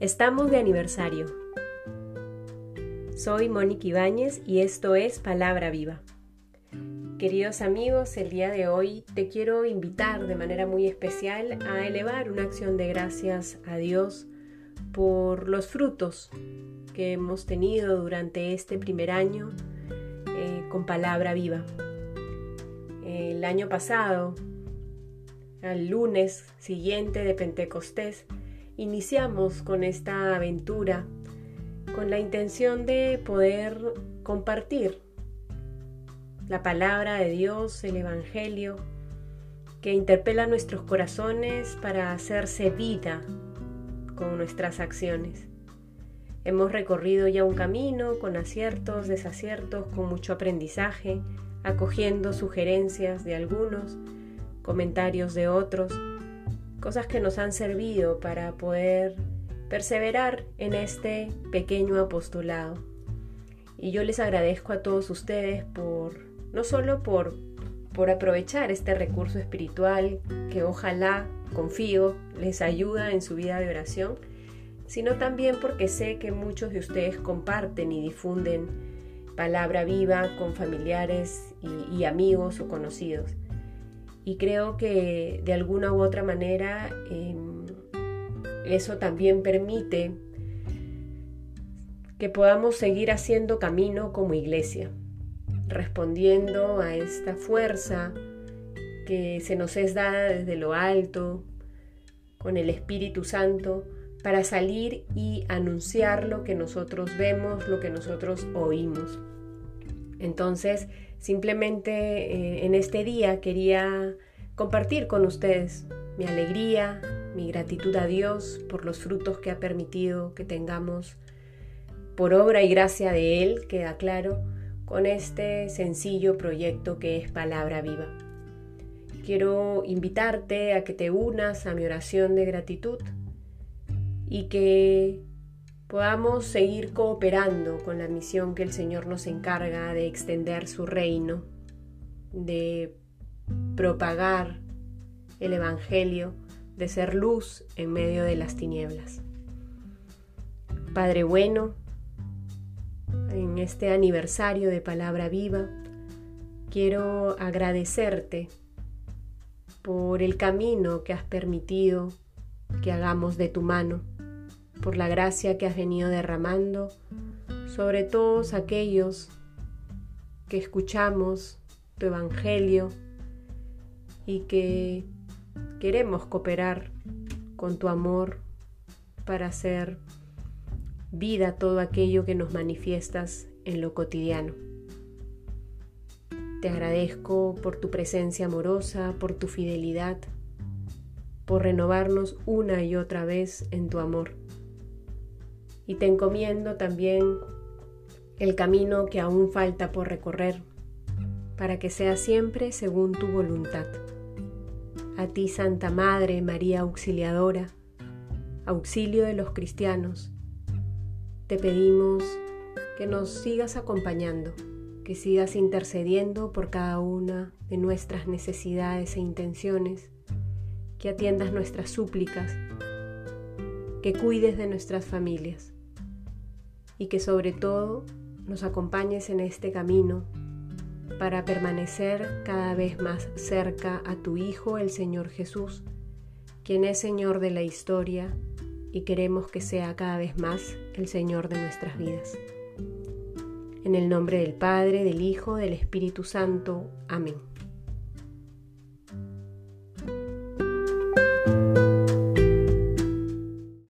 Estamos de aniversario. Soy Mónica Ibáñez y esto es Palabra Viva. Queridos amigos, el día de hoy te quiero invitar de manera muy especial a elevar una acción de gracias a Dios por los frutos que hemos tenido durante este primer año eh, con Palabra Viva. El año pasado, al lunes siguiente de Pentecostés, iniciamos con esta aventura con la intención de poder compartir la palabra de Dios, el Evangelio, que interpela nuestros corazones para hacerse vida con nuestras acciones. Hemos recorrido ya un camino con aciertos, desaciertos, con mucho aprendizaje, acogiendo sugerencias de algunos, comentarios de otros, cosas que nos han servido para poder perseverar en este pequeño apostolado. Y yo les agradezco a todos ustedes por, no solo por, por aprovechar este recurso espiritual que ojalá, confío, les ayuda en su vida de oración, sino también porque sé que muchos de ustedes comparten y difunden palabra viva con familiares y amigos o conocidos y creo que de alguna u otra manera em, eso también permite que podamos seguir haciendo camino como iglesia, respondiendo a esta fuerza que se nos es dada desde lo alto, con el Espíritu Santo, para salir y anunciar lo que nosotros vemos, lo que nosotros oímos. Entonces, simplemente eh, en este día quería compartir con ustedes mi alegría, mi gratitud a Dios por los frutos que ha permitido que tengamos por obra y gracia de Él, queda claro, con este sencillo proyecto que es Palabra Viva. Quiero invitarte a que te unas a mi oración de gratitud y que podamos seguir cooperando con la misión que el Señor nos encarga de extender su reino, de propagar el Evangelio, de ser luz en medio de las tinieblas. Padre bueno, en este aniversario de Palabra Viva, quiero agradecerte por el camino que has permitido que hagamos de tu mano por la gracia que has venido derramando sobre todos aquellos que escuchamos tu Evangelio y que queremos cooperar con tu amor para hacer vida todo aquello que nos manifiestas en lo cotidiano. Te agradezco por tu presencia amorosa, por tu fidelidad, por renovarnos una y otra vez en tu amor y te encomiendo también el camino que aún falta por recorrer, para que sea siempre según tu voluntad. A ti, Santa Madre María Auxiliadora, auxilio de los cristianos, te pedimos que nos sigas acompañando, que sigas intercediendo por cada una de nuestras necesidades e intenciones, que atiendas nuestras súplicas, que cuides de nuestras familias y que sobre todo nos acompañes en este camino para permanecer cada vez más cerca a tu Hijo, el Señor Jesús, quien es Señor de la historia y queremos que sea cada vez más el Señor de nuestras vidas. En el nombre del Padre, del Hijo, del Espíritu Santo. Amén.